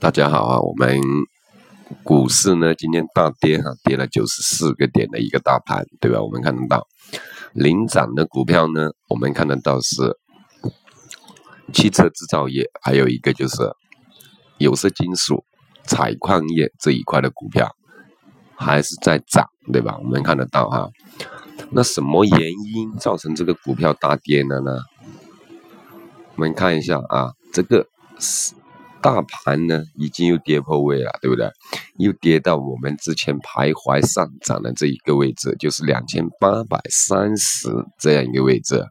大家好啊，我们股市呢今天大跌哈，跌了九十四个点的一个大盘，对吧？我们看得到领涨的股票呢，我们看得到是汽车制造业，还有一个就是有色金属、采矿业这一块的股票还是在涨，对吧？我们看得到哈。那什么原因造成这个股票大跌的呢？我们看一下啊，这个是。大盘呢，已经又跌破位了，对不对？又跌到我们之前徘徊上涨的这一个位置，就是两千八百三十这样一个位置。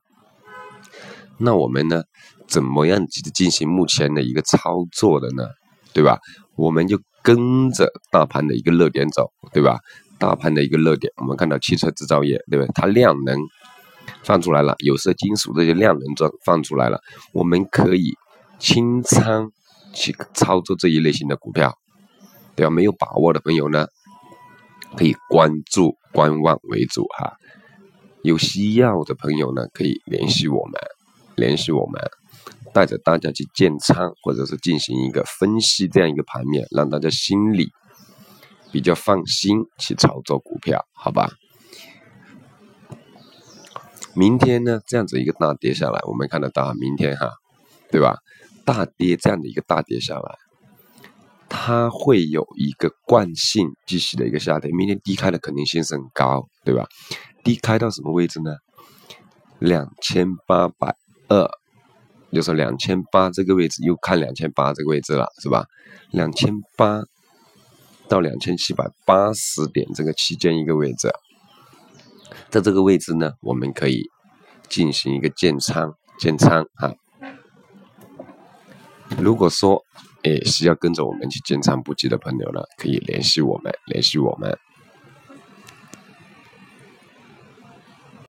那我们呢，怎么样去进行目前的一个操作的呢？对吧？我们就跟着大盘的一个热点走，对吧？大盘的一个热点，我们看到汽车制造业，对吧？它量能放出来了，有色金属这些量能装放出来了，我们可以清仓。去操作这一类型的股票，对吧？没有把握的朋友呢，可以关注观望为主哈。有需要的朋友呢，可以联系我们，联系我们，带着大家去建仓，或者是进行一个分析这样一个盘面，让大家心里比较放心去操作股票，好吧？明天呢，这样子一个大跌下来，我们看得到明天哈，对吧？大跌这样的一个大跌下来，它会有一个惯性继续的一个下跌，明天低开的可能性是很高，对吧？低开到什么位置呢？两千八百二，就是两千八这个位置，又看两千八这个位置了，是吧？两千八到两千七百八十点这个区间一个位置，在这个位置呢，我们可以进行一个建仓，建仓啊。如果说，诶，需要跟着我们去建仓布局的朋友呢，可以联系我们，联系我们。